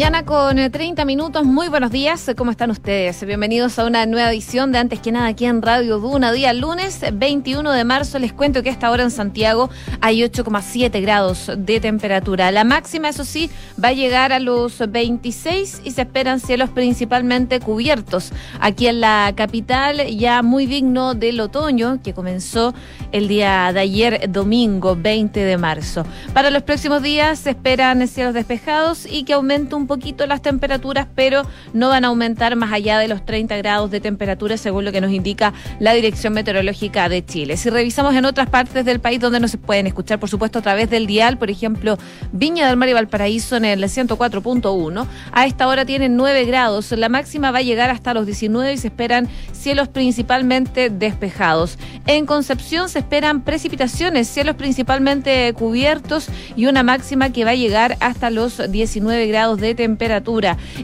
mañana con 30 eh, minutos. Muy buenos días. ¿Cómo están ustedes? Bienvenidos a una nueva edición de Antes que nada aquí en Radio Duna. Día lunes 21 de marzo. Les cuento que a esta hora en Santiago hay 8,7 grados de temperatura. La máxima, eso sí, va a llegar a los 26 y se esperan cielos principalmente cubiertos. Aquí en la capital, ya muy digno del otoño que comenzó el día de ayer, domingo 20 de marzo. Para los próximos días se esperan cielos despejados y que aumente un poquito las temperaturas, pero no van a aumentar más allá de los 30 grados de temperatura, según lo que nos indica la Dirección Meteorológica de Chile. Si revisamos en otras partes del país donde nos pueden escuchar, por supuesto, a través del dial, por ejemplo, Viña del Mar y Valparaíso en el 104.1, a esta hora tienen 9 grados, la máxima va a llegar hasta los 19 y se esperan cielos principalmente despejados. En Concepción se esperan precipitaciones, cielos principalmente cubiertos y una máxima que va a llegar hasta los 19 grados de temperatura.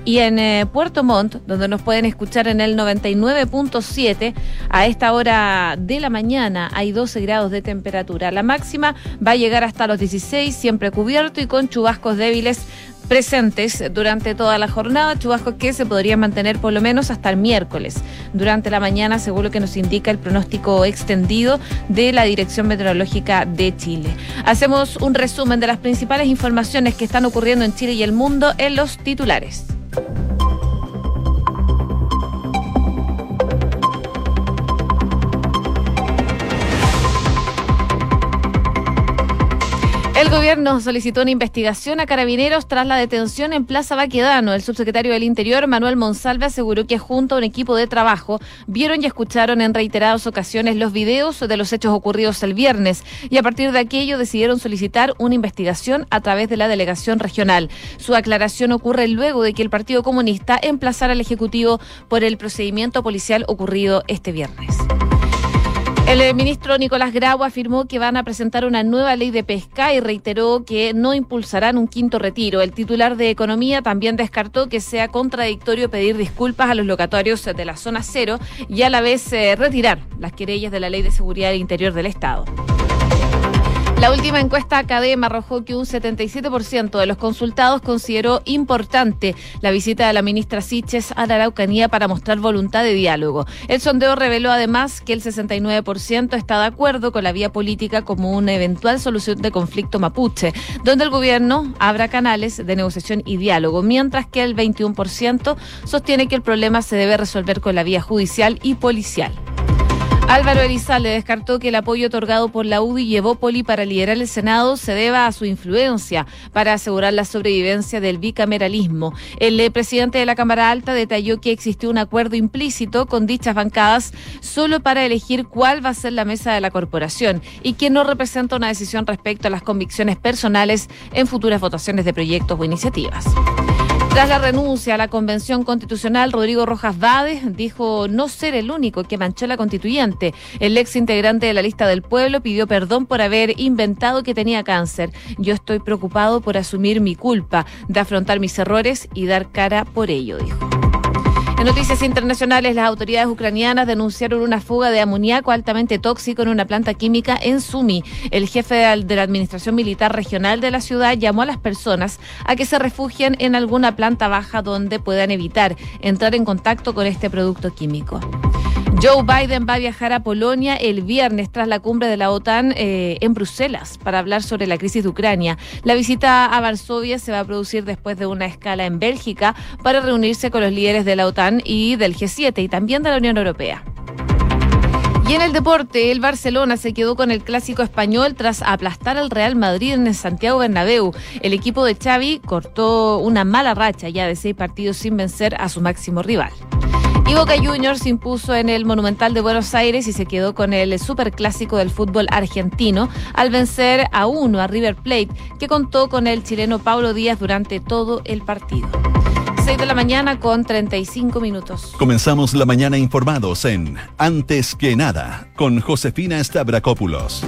Y en eh, Puerto Montt, donde nos pueden escuchar en el 99.7, a esta hora de la mañana hay 12 grados de temperatura. La máxima va a llegar hasta los 16, siempre cubierto y con chubascos débiles presentes durante toda la jornada, chubascos que se podrían mantener por lo menos hasta el miércoles. Durante la mañana, según lo que nos indica el pronóstico extendido de la Dirección Meteorológica de Chile. Hacemos un resumen de las principales informaciones que están ocurriendo en Chile y el mundo en los titulares. El gobierno solicitó una investigación a carabineros tras la detención en Plaza Baquedano. El subsecretario del Interior, Manuel Monsalve, aseguró que junto a un equipo de trabajo vieron y escucharon en reiteradas ocasiones los videos de los hechos ocurridos el viernes y a partir de aquello decidieron solicitar una investigación a través de la delegación regional. Su aclaración ocurre luego de que el Partido Comunista emplazara al Ejecutivo por el procedimiento policial ocurrido este viernes. El eh, ministro Nicolás Grau afirmó que van a presentar una nueva ley de pesca y reiteró que no impulsarán un quinto retiro. El titular de Economía también descartó que sea contradictorio pedir disculpas a los locatorios de la zona cero y a la vez eh, retirar las querellas de la Ley de Seguridad Interior del Estado. La última encuesta Academ arrojó que un 77% de los consultados consideró importante la visita de la ministra Siches a la Araucanía para mostrar voluntad de diálogo. El sondeo reveló además que el 69% está de acuerdo con la vía política como una eventual solución de conflicto mapuche, donde el gobierno abra canales de negociación y diálogo, mientras que el 21% sostiene que el problema se debe resolver con la vía judicial y policial. Álvaro Elizalde descartó que el apoyo otorgado por la UDI y Evópoli para liderar el Senado se deba a su influencia para asegurar la sobrevivencia del bicameralismo. El eh, presidente de la Cámara Alta detalló que existió un acuerdo implícito con dichas bancadas solo para elegir cuál va a ser la mesa de la corporación y que no representa una decisión respecto a las convicciones personales en futuras votaciones de proyectos o iniciativas. Tras la renuncia a la Convención Constitucional, Rodrigo Rojas Vades dijo no ser el único que manchó la constituyente. El ex integrante de la lista del pueblo pidió perdón por haber inventado que tenía cáncer. Yo estoy preocupado por asumir mi culpa, de afrontar mis errores y dar cara por ello, dijo. Noticias internacionales, las autoridades ucranianas denunciaron una fuga de amoníaco altamente tóxico en una planta química en Sumi. El jefe de la Administración Militar Regional de la ciudad llamó a las personas a que se refugien en alguna planta baja donde puedan evitar entrar en contacto con este producto químico. Joe Biden va a viajar a Polonia el viernes tras la cumbre de la OTAN eh, en Bruselas para hablar sobre la crisis de Ucrania. La visita a Varsovia se va a producir después de una escala en Bélgica para reunirse con los líderes de la OTAN y del G7 y también de la Unión Europea. Y en el deporte, el Barcelona se quedó con el clásico español tras aplastar al Real Madrid en el Santiago Bernabéu. El equipo de Xavi cortó una mala racha ya de seis partidos sin vencer a su máximo rival. Y Boca Juniors impuso en el Monumental de Buenos Aires y se quedó con el superclásico del fútbol argentino al vencer a uno a River Plate, que contó con el chileno Pablo Díaz durante todo el partido. 6 de la mañana con 35 minutos. Comenzamos la mañana informados en Antes que nada con Josefina Stavrakopoulos.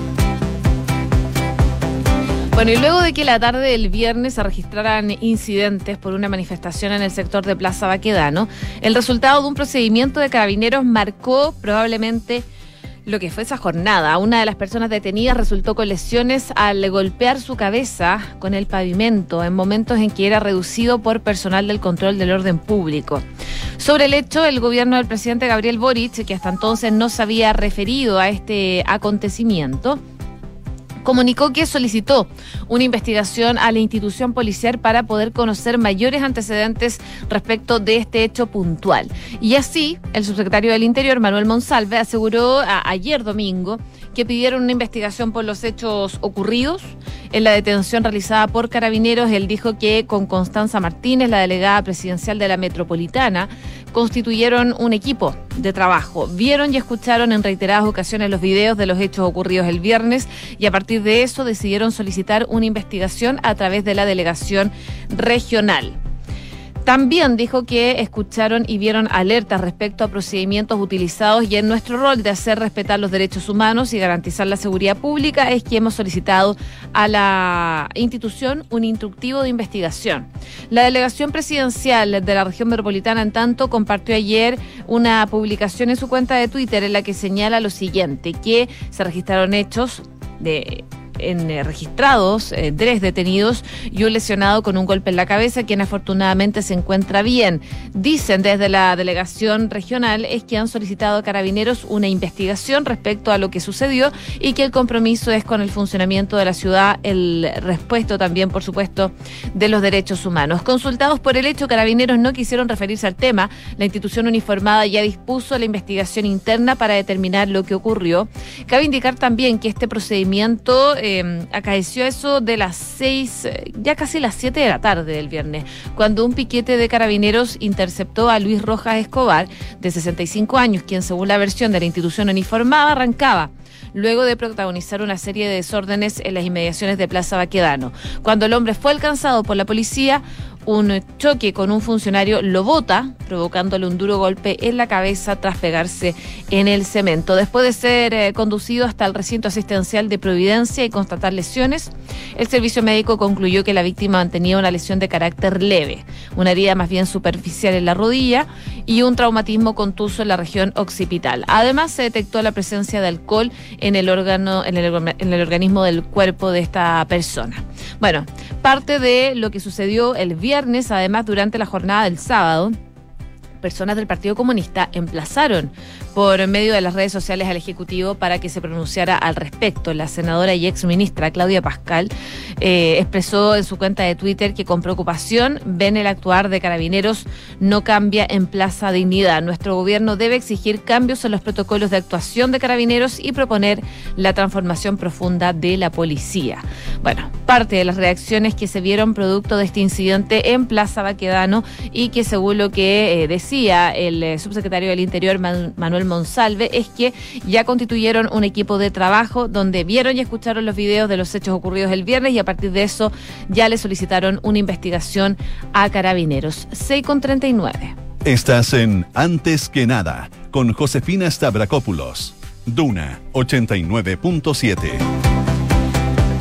Bueno, y luego de que la tarde del viernes se registraran incidentes por una manifestación en el sector de Plaza Baquedano, el resultado de un procedimiento de carabineros marcó probablemente lo que fue esa jornada. Una de las personas detenidas resultó con lesiones al golpear su cabeza con el pavimento en momentos en que era reducido por personal del control del orden público. Sobre el hecho, el gobierno del presidente Gabriel Boric, que hasta entonces no se había referido a este acontecimiento, comunicó que solicitó una investigación a la institución policial para poder conocer mayores antecedentes respecto de este hecho puntual. Y así, el subsecretario del Interior, Manuel Monsalve, aseguró ayer domingo que pidieron una investigación por los hechos ocurridos en la detención realizada por carabineros. Él dijo que con Constanza Martínez, la delegada presidencial de la Metropolitana, constituyeron un equipo de trabajo. Vieron y escucharon en reiteradas ocasiones los videos de los hechos ocurridos el viernes y a partir de eso decidieron solicitar una investigación a través de la delegación regional. También dijo que escucharon y vieron alertas respecto a procedimientos utilizados y en nuestro rol de hacer respetar los derechos humanos y garantizar la seguridad pública es que hemos solicitado a la institución un instructivo de investigación. La delegación presidencial de la región metropolitana, en tanto, compartió ayer una publicación en su cuenta de Twitter en la que señala lo siguiente, que se registraron hechos de en, eh, registrados eh, tres detenidos y un lesionado con un golpe en la cabeza, quien afortunadamente se encuentra bien. Dicen desde la delegación regional es que han solicitado a carabineros una investigación respecto a lo que sucedió y que el compromiso es con el funcionamiento de la ciudad, el respeto también, por supuesto, de los derechos humanos. Consultados por el hecho, carabineros no quisieron referirse al tema. La institución uniformada ya dispuso la investigación interna para determinar lo que ocurrió. Cabe indicar también que este procedimiento eh, acaeció eso de las seis, eh, ya casi las siete de la tarde del viernes, cuando un piquete de carabineros interceptó a Luis Rojas Escobar, de 65 años, quien según la versión de la institución uniformada arrancaba luego de protagonizar una serie de desórdenes en las inmediaciones de Plaza Baquedano. Cuando el hombre fue alcanzado por la policía, un choque con un funcionario lo bota, provocándole un duro golpe en la cabeza tras pegarse en el cemento. Después de ser eh, conducido hasta el recinto asistencial de Providencia y constatar lesiones, el servicio médico concluyó que la víctima mantenía una lesión de carácter leve, una herida más bien superficial en la rodilla y un traumatismo contuso en la región occipital. Además, se detectó la presencia de alcohol en el órgano, en el, en el organismo del cuerpo de esta persona. Bueno, parte de lo que sucedió el viernes, además durante la jornada del sábado, personas del Partido Comunista emplazaron por medio de las redes sociales al Ejecutivo para que se pronunciara al respecto. La senadora y ex ministra Claudia Pascal eh, expresó en su cuenta de Twitter que con preocupación ven el actuar de carabineros no cambia en Plaza Dignidad. Nuestro gobierno debe exigir cambios en los protocolos de actuación de carabineros y proponer la transformación profunda de la policía. Bueno, parte de las reacciones que se vieron producto de este incidente en Plaza Baquedano y que según lo que eh, decía el eh, subsecretario del Interior Manuel Monsalve es que ya constituyeron un equipo de trabajo donde vieron y escucharon los videos de los hechos ocurridos el viernes y a partir de eso ya le solicitaron una investigación a carabineros. 6 con 39. Estás en Antes que nada con Josefina Stavrakopoulos. Duna 89.7.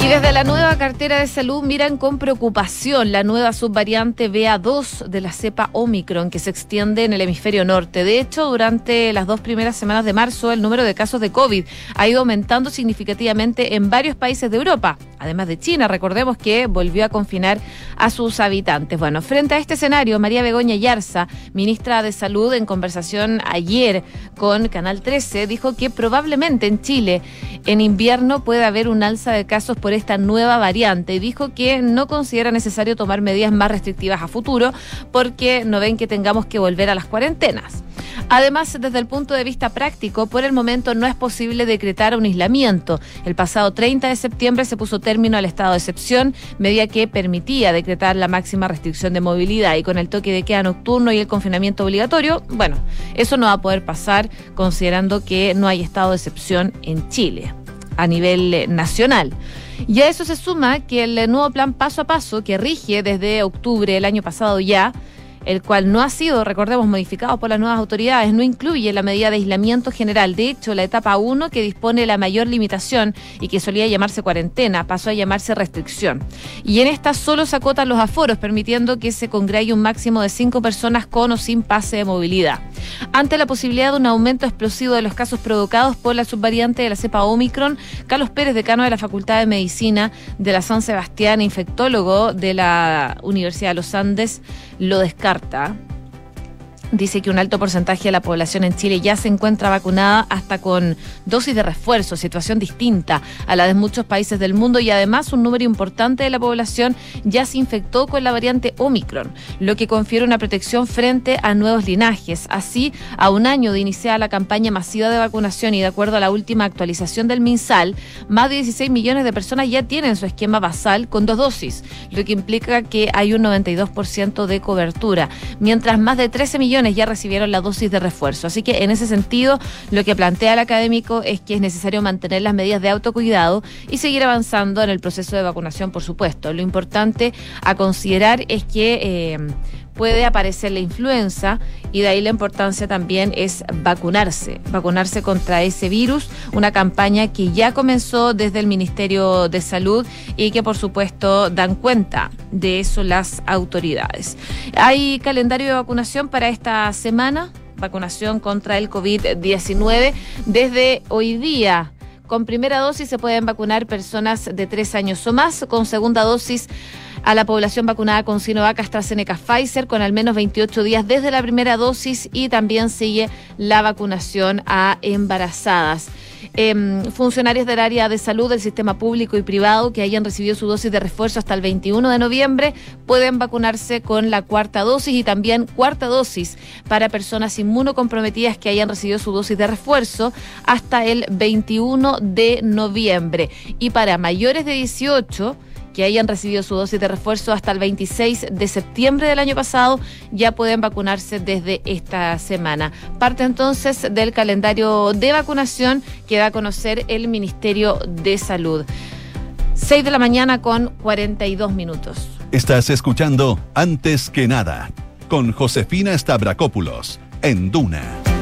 Y desde la nueva cartera de salud miran con preocupación la nueva subvariante BA2 de la cepa Omicron que se extiende en el hemisferio norte. De hecho, durante las dos primeras semanas de marzo, el número de casos de COVID ha ido aumentando significativamente en varios países de Europa, además de China. Recordemos que volvió a confinar a sus habitantes. Bueno, frente a este escenario, María Begoña Yarza, ministra de Salud, en conversación ayer con Canal 13, dijo que probablemente en Chile en invierno puede haber un alza de casos por esta nueva variante. Dijo que no considera necesario tomar medidas más restrictivas a futuro porque no ven que tengamos que volver a las cuarentenas. Además, desde el punto de vista práctico, por el momento no es posible decretar un aislamiento. El pasado 30 de septiembre se puso término al estado de excepción, medida que permitía decretar la máxima restricción de movilidad y con el toque de queda nocturno y el confinamiento obligatorio, bueno, eso no va a poder pasar considerando que no hay estado de excepción en Chile a nivel eh, nacional. Y a eso se suma que el nuevo plan paso a paso que rige desde octubre del año pasado ya, el cual no ha sido, recordemos, modificado por las nuevas autoridades, no incluye la medida de aislamiento general. De hecho, la etapa 1, que dispone la mayor limitación y que solía llamarse cuarentena, pasó a llamarse restricción. Y en esta solo se acotan los aforos, permitiendo que se congregue un máximo de cinco personas con o sin pase de movilidad. Ante la posibilidad de un aumento explosivo de los casos provocados por la subvariante de la cepa Omicron, Carlos Pérez, decano de la Facultad de Medicina de la San Sebastián, infectólogo de la Universidad de los Andes, lo descarta par, tá? Dice que un alto porcentaje de la población en Chile ya se encuentra vacunada hasta con dosis de refuerzo, situación distinta a la de muchos países del mundo y además un número importante de la población ya se infectó con la variante Omicron, lo que confiere una protección frente a nuevos linajes. Así, a un año de iniciar la campaña masiva de vacunación y de acuerdo a la última actualización del MinSal, más de 16 millones de personas ya tienen su esquema basal con dos dosis, lo que implica que hay un 92% de cobertura, mientras más de 13 millones ya recibieron la dosis de refuerzo. Así que en ese sentido, lo que plantea el académico es que es necesario mantener las medidas de autocuidado y seguir avanzando en el proceso de vacunación, por supuesto. Lo importante a considerar es que eh, puede aparecer la influenza y de ahí la importancia también es vacunarse, vacunarse contra ese virus, una campaña que ya comenzó desde el Ministerio de Salud y que por supuesto dan cuenta de eso las autoridades. Hay calendario de vacunación para esta semana, vacunación contra el COVID-19 desde hoy día. Con primera dosis se pueden vacunar personas de tres años o más, con segunda dosis a la población vacunada con Sinovac, AstraZeneca, Pfizer, con al menos 28 días desde la primera dosis y también sigue la vacunación a embarazadas. Em, funcionarios del área de salud del sistema público y privado que hayan recibido su dosis de refuerzo hasta el 21 de noviembre pueden vacunarse con la cuarta dosis y también cuarta dosis para personas inmunocomprometidas que hayan recibido su dosis de refuerzo hasta el 21 de noviembre. Y para mayores de 18 que hayan recibido su dosis de refuerzo hasta el 26 de septiembre del año pasado ya pueden vacunarse desde esta semana. Parte entonces del calendario de vacunación que da a conocer el Ministerio de Salud. 6 de la mañana con 42 minutos. Estás escuchando Antes que nada con Josefina Stavrakopoulos en Duna.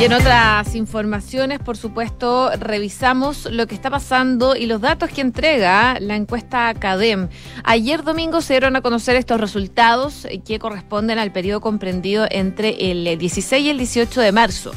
Y en otras informaciones, por supuesto, revisamos lo que está pasando y los datos que entrega la encuesta CADEM. Ayer domingo se dieron a conocer estos resultados que corresponden al periodo comprendido entre el 16 y el 18 de marzo,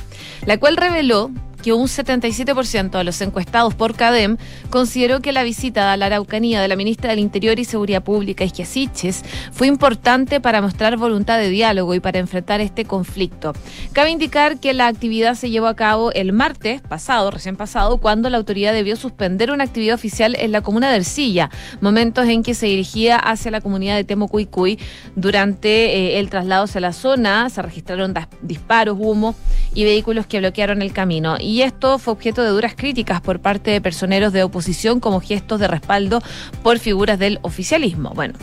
la cual reveló que un 77% de los encuestados por CADEM consideró que la visita a la Araucanía de la ministra del Interior y Seguridad Pública, Isquiasiches, fue importante para mostrar voluntad de diálogo y para enfrentar este conflicto. Cabe indicar que la actividad se llevó a cabo el martes pasado, recién pasado, cuando la autoridad debió suspender una actividad oficial en la comuna de Ercilla, momentos en que se dirigía hacia la comunidad de Temocuicuy. Durante eh, el traslado hacia la zona se registraron disparos, humo y vehículos que bloquearon el camino y esto fue objeto de duras críticas por parte de personeros de oposición como gestos de respaldo por figuras del oficialismo. Bueno,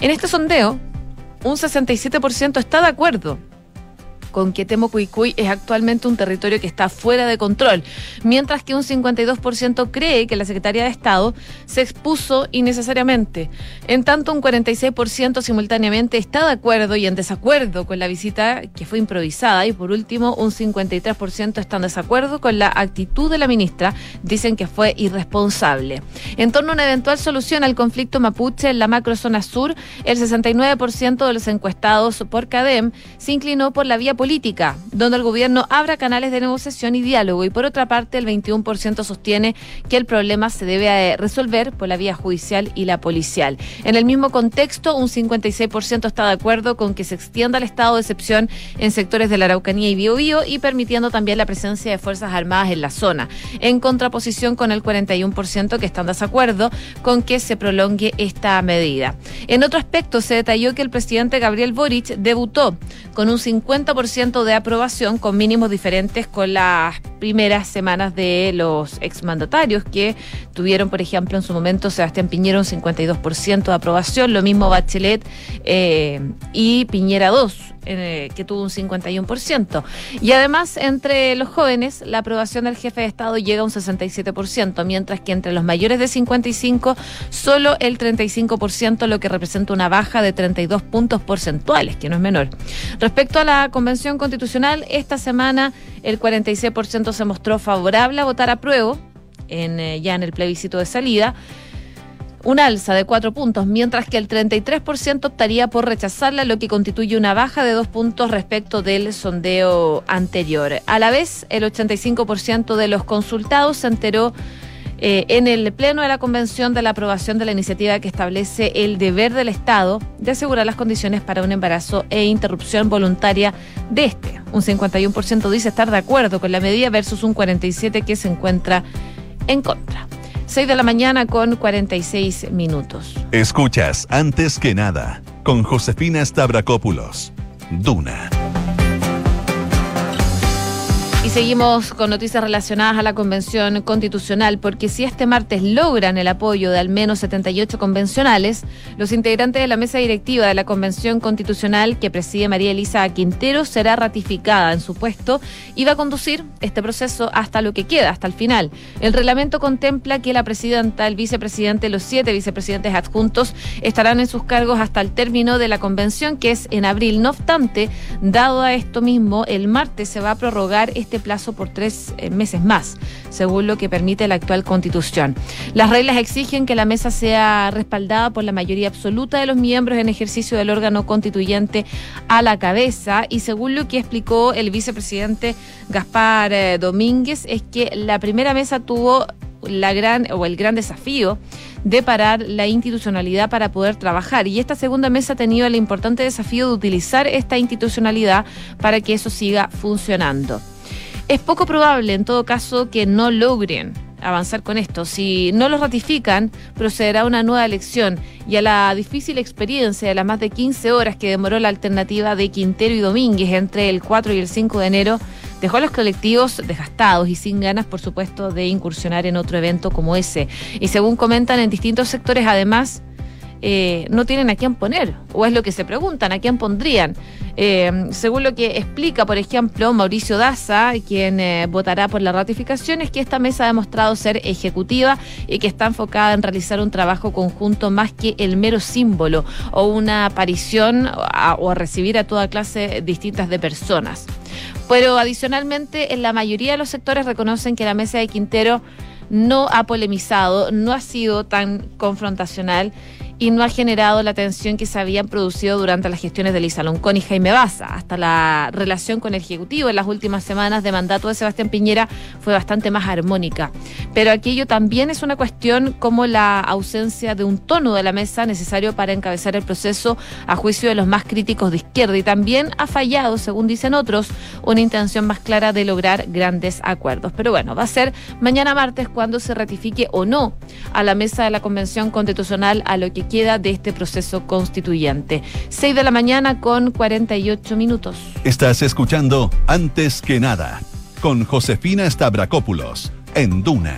en este sondeo, un 67% está de acuerdo con que Temocuicuy es actualmente un territorio que está fuera de control, mientras que un 52% cree que la Secretaría de Estado se expuso innecesariamente. En tanto, un 46% simultáneamente está de acuerdo y en desacuerdo con la visita que fue improvisada y por último, un 53% está en desacuerdo con la actitud de la ministra, dicen que fue irresponsable. En torno a una eventual solución al conflicto mapuche en la macrozona sur, el 69% de los encuestados por CADEM se inclinó por la vía política política, donde el gobierno abra canales de negociación y diálogo y por otra parte el 21% sostiene que el problema se debe eh, resolver por la vía judicial y la policial. En el mismo contexto, un 56% está de acuerdo con que se extienda el estado de excepción en sectores de la Araucanía y Biobío y permitiendo también la presencia de Fuerzas Armadas en la zona, en contraposición con el 41% que están de desacuerdo con que se prolongue esta medida. En otro aspecto, se detalló que el presidente Gabriel Boric debutó con un 50% de aprobación con mínimos diferentes con las primeras semanas de los exmandatarios que tuvieron, por ejemplo, en su momento Sebastián Piñera un 52% de aprobación, lo mismo Bachelet eh, y Piñera 2, eh, que tuvo un 51%. Y además, entre los jóvenes, la aprobación del jefe de Estado llega a un 67%, mientras que entre los mayores de 55, solo el 35%, lo que representa una baja de 32 puntos porcentuales, que no es menor. Respecto a la Convención Constitucional, esta semana el 46% se mostró favorable a votar a prueba, en, eh, ya en el plebiscito de salida un alza de cuatro puntos, mientras que el 33% optaría por rechazarla, lo que constituye una baja de dos puntos respecto del sondeo anterior. A la vez, el 85% de los consultados se enteró eh, en el Pleno de la Convención de la aprobación de la iniciativa que establece el deber del Estado de asegurar las condiciones para un embarazo e interrupción voluntaria de este. Un 51% dice estar de acuerdo con la medida versus un 47% que se encuentra en contra. 6 de la mañana con 46 minutos. Escuchas antes que nada con Josefina Stavrakopoulos. Duna. Y seguimos con noticias relacionadas a la Convención Constitucional, porque si este martes logran el apoyo de al menos 78 convencionales, los integrantes de la mesa directiva de la Convención Constitucional que preside María Elisa Quintero será ratificada en su puesto y va a conducir este proceso hasta lo que queda, hasta el final. El reglamento contempla que la presidenta, el vicepresidente, los siete vicepresidentes adjuntos estarán en sus cargos hasta el término de la convención, que es en abril. No obstante, dado a esto mismo, el martes se va a prorrogar este plazo por tres eh, meses más, según lo que permite la actual constitución. Las reglas exigen que la mesa sea respaldada por la mayoría absoluta de los miembros en ejercicio del órgano constituyente a la cabeza y según lo que explicó el vicepresidente Gaspar eh, Domínguez, es que la primera mesa tuvo la gran o el gran desafío de parar la institucionalidad para poder trabajar. Y esta segunda mesa ha tenido el importante desafío de utilizar esta institucionalidad para que eso siga funcionando. Es poco probable, en todo caso, que no logren avanzar con esto. Si no lo ratifican, procederá una nueva elección y a la difícil experiencia de las más de 15 horas que demoró la alternativa de Quintero y Domínguez entre el 4 y el 5 de enero, dejó a los colectivos desgastados y sin ganas, por supuesto, de incursionar en otro evento como ese. Y según comentan en distintos sectores, además, eh, no tienen a quién poner, o es lo que se preguntan, a quién pondrían. Eh, según lo que explica, por ejemplo, Mauricio Daza, quien eh, votará por la ratificación, es que esta mesa ha demostrado ser ejecutiva y que está enfocada en realizar un trabajo conjunto más que el mero símbolo o una aparición o a recibir a toda clase distintas de personas. Pero adicionalmente, en la mayoría de los sectores reconocen que la mesa de Quintero no ha polemizado, no ha sido tan confrontacional y no ha generado la tensión que se habían producido durante las gestiones de Lisa Loncón y Jaime Baza. Hasta la relación con el Ejecutivo en las últimas semanas de mandato de Sebastián Piñera fue bastante más armónica. Pero aquello también es una cuestión como la ausencia de un tono de la mesa necesario para encabezar el proceso a juicio de los más críticos de izquierda y también ha fallado, según dicen otros, una intención más clara de lograr grandes acuerdos. Pero bueno, va a ser mañana martes cuando se ratifique o no a la mesa de la Convención Constitucional a lo que queda de este proceso constituyente. 6 de la mañana con 48 minutos. Estás escuchando Antes que nada con Josefina Stavrakopoulos en Duna.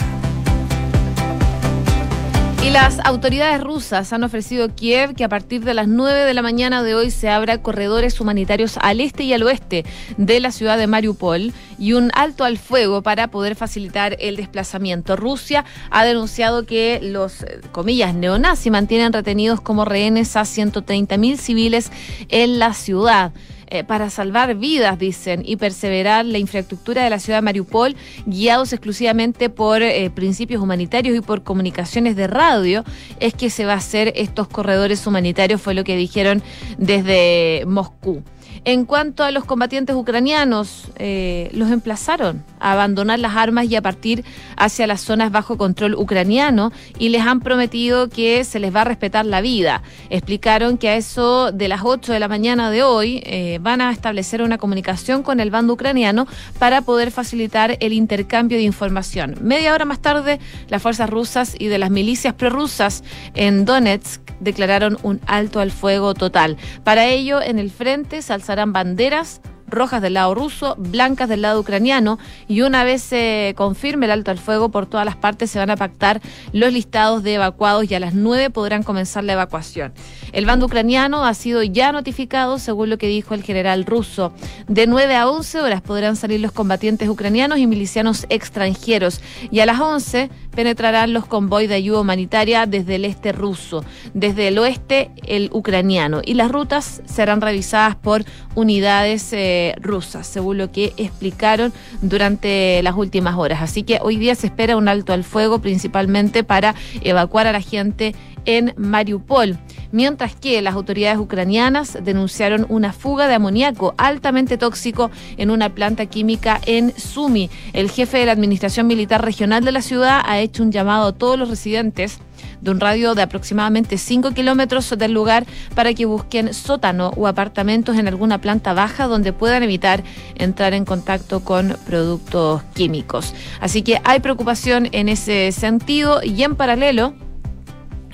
Y las autoridades rusas han ofrecido a Kiev que a partir de las 9 de la mañana de hoy se abra corredores humanitarios al este y al oeste de la ciudad de Mariupol y un alto al fuego para poder facilitar el desplazamiento. Rusia ha denunciado que los, eh, comillas, neonazis mantienen retenidos como rehenes a 130.000 civiles en la ciudad. Eh, para salvar vidas, dicen, y perseverar la infraestructura de la ciudad de Mariupol, guiados exclusivamente por eh, principios humanitarios y por comunicaciones de radio, es que se va a hacer estos corredores humanitarios, fue lo que dijeron desde Moscú. En cuanto a los combatientes ucranianos, eh, los emplazaron a abandonar las armas y a partir hacia las zonas bajo control ucraniano y les han prometido que se les va a respetar la vida. Explicaron que a eso de las 8 de la mañana de hoy eh, van a establecer una comunicación con el bando ucraniano para poder facilitar el intercambio de información. Media hora más tarde, las fuerzas rusas y de las milicias prorrusas en Donetsk declararon un alto al fuego total. Para ello, en el frente se alzarán banderas rojas del lado ruso, blancas del lado ucraniano, y una vez se confirme el alto al fuego por todas las partes, se van a pactar los listados de evacuados y a las 9 podrán comenzar la evacuación. El bando ucraniano ha sido ya notificado, según lo que dijo el general ruso. De 9 a 11 horas podrán salir los combatientes ucranianos y milicianos extranjeros, y a las 11 penetrarán los convoys de ayuda humanitaria desde el este ruso, desde el oeste el ucraniano, y las rutas serán revisadas por unidades eh, rusas, según lo que explicaron durante las últimas horas. Así que hoy día se espera un alto al fuego, principalmente para evacuar a la gente en Mariupol mientras que las autoridades ucranianas denunciaron una fuga de amoníaco altamente tóxico en una planta química en Sumi. El jefe de la Administración Militar Regional de la ciudad ha hecho un llamado a todos los residentes de un radio de aproximadamente 5 kilómetros del lugar para que busquen sótano o apartamentos en alguna planta baja donde puedan evitar entrar en contacto con productos químicos. Así que hay preocupación en ese sentido y en paralelo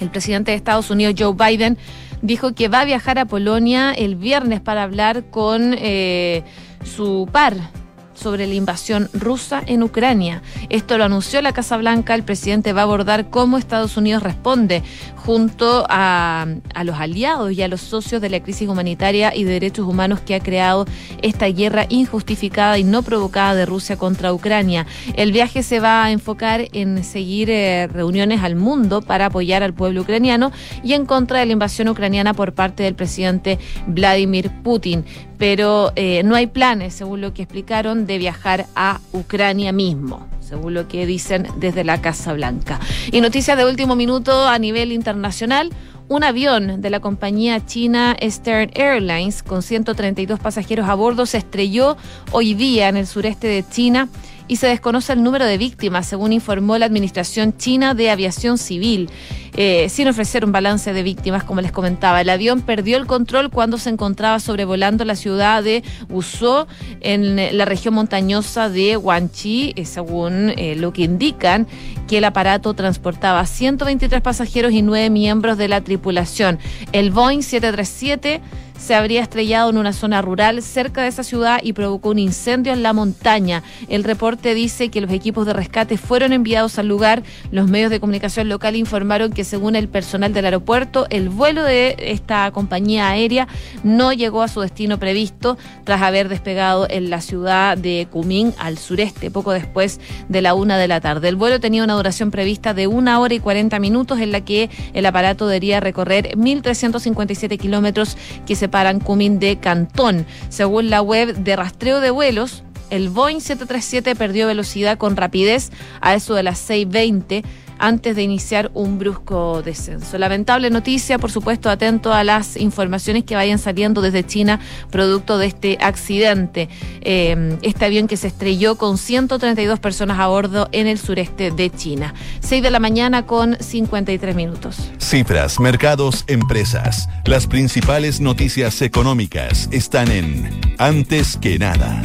el presidente de Estados Unidos, Joe Biden, dijo que va a viajar a Polonia el viernes para hablar con eh, su par sobre la invasión rusa en Ucrania. Esto lo anunció la Casa Blanca. El presidente va a abordar cómo Estados Unidos responde junto a, los aliados y a los socios de la crisis humanitaria y de derechos humanos que ha creado esta guerra injustificada y no provocada de Rusia contra Ucrania. El viaje se va a enfocar en seguir eh, reuniones al mundo para apoyar al pueblo ucraniano y en contra de la invasión ucraniana por parte del presidente Vladimir Putin pero eh, no hay planes, según lo que explicaron, de viajar a Ucrania mismo, según lo que dicen desde la Casa Blanca. Y noticias de último minuto a nivel internacional. Un avión de la compañía china Stern Airlines con 132 pasajeros a bordo se estrelló hoy día en el sureste de China y se desconoce el número de víctimas, según informó la Administración China de Aviación Civil. Eh, sin ofrecer un balance de víctimas, como les comentaba. El avión perdió el control cuando se encontraba sobrevolando la ciudad de Wuzhou, en la región montañosa de Guangxi, eh, según eh, lo que indican que el aparato transportaba 123 pasajeros y 9 miembros de la tripulación. El Boeing 737 se habría estrellado en una zona rural cerca de esa ciudad y provocó un incendio en la montaña. El reporte dice que los equipos de rescate fueron enviados al lugar. Los medios de comunicación local informaron que según el personal del aeropuerto, el vuelo de esta compañía aérea no llegó a su destino previsto tras haber despegado en la ciudad de Cumín al sureste, poco después de la una de la tarde. El vuelo tenía una duración prevista de una hora y 40 minutos en la que el aparato debería recorrer 1.357 kilómetros que se separan Cumin de Cantón. Según la web de rastreo de vuelos, el Boeing 737 perdió velocidad con rapidez a eso de las 6.20 antes de iniciar un brusco descenso. Lamentable noticia, por supuesto, atento a las informaciones que vayan saliendo desde China producto de este accidente. Eh, este avión que se estrelló con 132 personas a bordo en el sureste de China. 6 de la mañana con 53 minutos. Cifras, mercados, empresas. Las principales noticias económicas están en Antes que nada.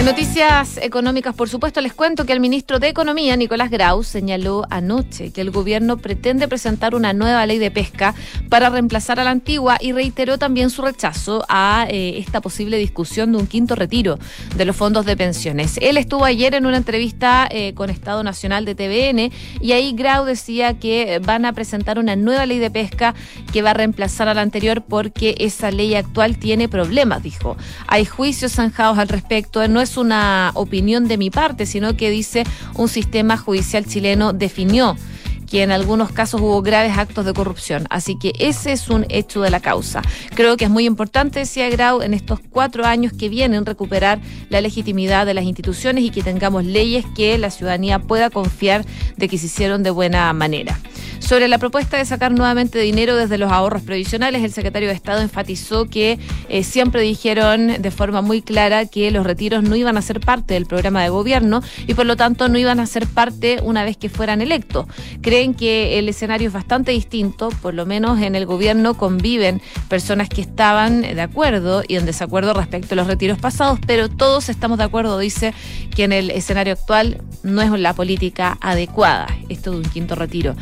En noticias económicas, por supuesto, les cuento que el ministro de Economía, Nicolás Grau, señaló anoche que el gobierno pretende presentar una nueva ley de pesca para reemplazar a la antigua y reiteró también su rechazo a eh, esta posible discusión de un quinto retiro de los fondos de pensiones. Él estuvo ayer en una entrevista eh, con Estado Nacional de TVN y ahí Grau decía que van a presentar una nueva ley de pesca que va a reemplazar a la anterior porque esa ley actual tiene problemas, dijo. Hay juicios zanjados al respecto, no es una opinión de mi parte, sino que dice un sistema judicial chileno definió que en algunos casos hubo graves actos de corrupción. Así que ese es un hecho de la causa. Creo que es muy importante, decía Grau, en estos cuatro años que vienen recuperar la legitimidad de las instituciones y que tengamos leyes que la ciudadanía pueda confiar de que se hicieron de buena manera. Sobre la propuesta de sacar nuevamente dinero desde los ahorros previsionales, el secretario de Estado enfatizó que eh, siempre dijeron de forma muy clara que los retiros no iban a ser parte del programa de gobierno y por lo tanto no iban a ser parte una vez que fueran electos. Creen que el escenario es bastante distinto, por lo menos en el gobierno conviven personas que estaban de acuerdo y en desacuerdo respecto a los retiros pasados, pero todos estamos de acuerdo, dice, que en el escenario actual no es la política adecuada esto de un quinto retiro.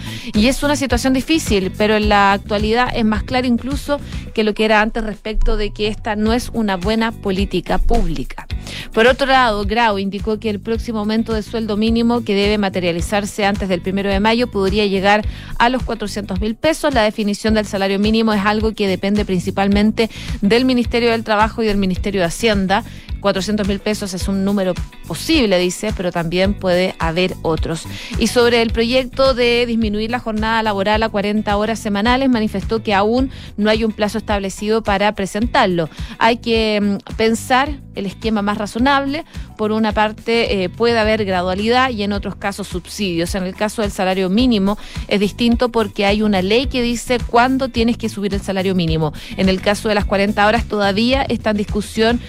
Es una situación difícil, pero en la actualidad es más claro incluso que lo que era antes respecto de que esta no es una buena política pública. Por otro lado, Grau indicó que el próximo aumento de sueldo mínimo que debe materializarse antes del primero de mayo podría llegar a los 400 mil pesos. La definición del salario mínimo es algo que depende principalmente del Ministerio del Trabajo y del Ministerio de Hacienda. 400 mil pesos es un número posible, dice, pero también puede haber otros. Y sobre el proyecto de disminuir la jornada laboral a 40 horas semanales, manifestó que aún no hay un plazo establecido para presentarlo. Hay que mm, pensar el esquema más razonable. Por una parte, eh, puede haber gradualidad y en otros casos subsidios. En el caso del salario mínimo es distinto porque hay una ley que dice cuándo tienes que subir el salario mínimo. En el caso de las 40 horas todavía está en discusión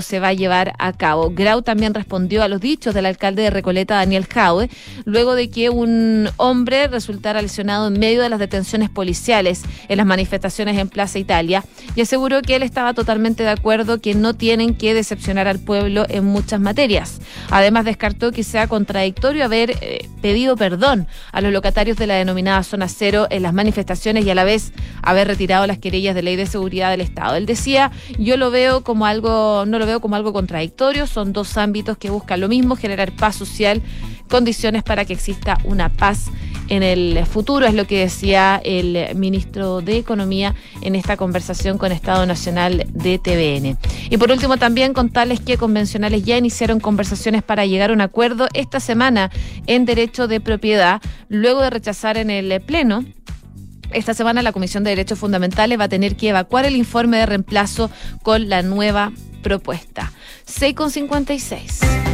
se va a llevar a cabo. Grau también respondió a los dichos del alcalde de Recoleta, Daniel Jaue, luego de que un hombre resultara lesionado en medio de las detenciones policiales en las manifestaciones en Plaza Italia y aseguró que él estaba totalmente de acuerdo que no tienen que decepcionar al pueblo en muchas materias. Además descartó que sea contradictorio haber eh, pedido perdón a los locatarios de la denominada zona cero en las manifestaciones y a la vez haber retirado las querellas de ley de seguridad del Estado. Él decía, yo lo veo como algo no lo veo como algo contradictorio, son dos ámbitos que buscan lo mismo, generar paz social, condiciones para que exista una paz en el futuro, es lo que decía el ministro de Economía en esta conversación con Estado Nacional de TVN. Y por último, también contarles que convencionales ya iniciaron conversaciones para llegar a un acuerdo esta semana en derecho de propiedad, luego de rechazar en el Pleno esta semana la Comisión de Derechos Fundamentales va a tener que evacuar el informe de reemplazo con la nueva propuesta. 6,56.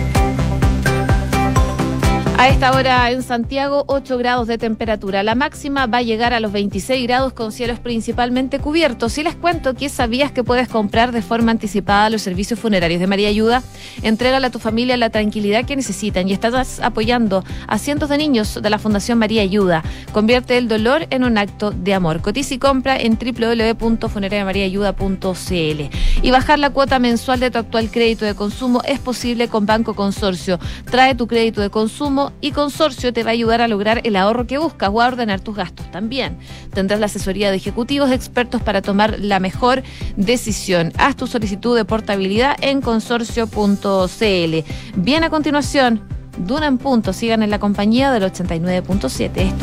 A esta hora en Santiago, 8 grados de temperatura. La máxima va a llegar a los 26 grados con cielos principalmente cubiertos. Y les cuento que sabías que puedes comprar de forma anticipada los servicios funerarios de María Ayuda. Entrégale a tu familia la tranquilidad que necesitan y estás apoyando a cientos de niños de la Fundación María Ayuda. Convierte el dolor en un acto de amor. Cotiza y compra en www.funerariamariaayuda.cl. Y bajar la cuota mensual de tu actual crédito de consumo es posible con Banco Consorcio. Trae tu crédito de consumo y Consorcio te va a ayudar a lograr el ahorro que buscas o a ordenar tus gastos también. Tendrás la asesoría de ejecutivos expertos para tomar la mejor decisión. Haz tu solicitud de portabilidad en consorcio.cl. Bien a continuación, Duna en punto, sigan en la compañía del 89.7. Esto es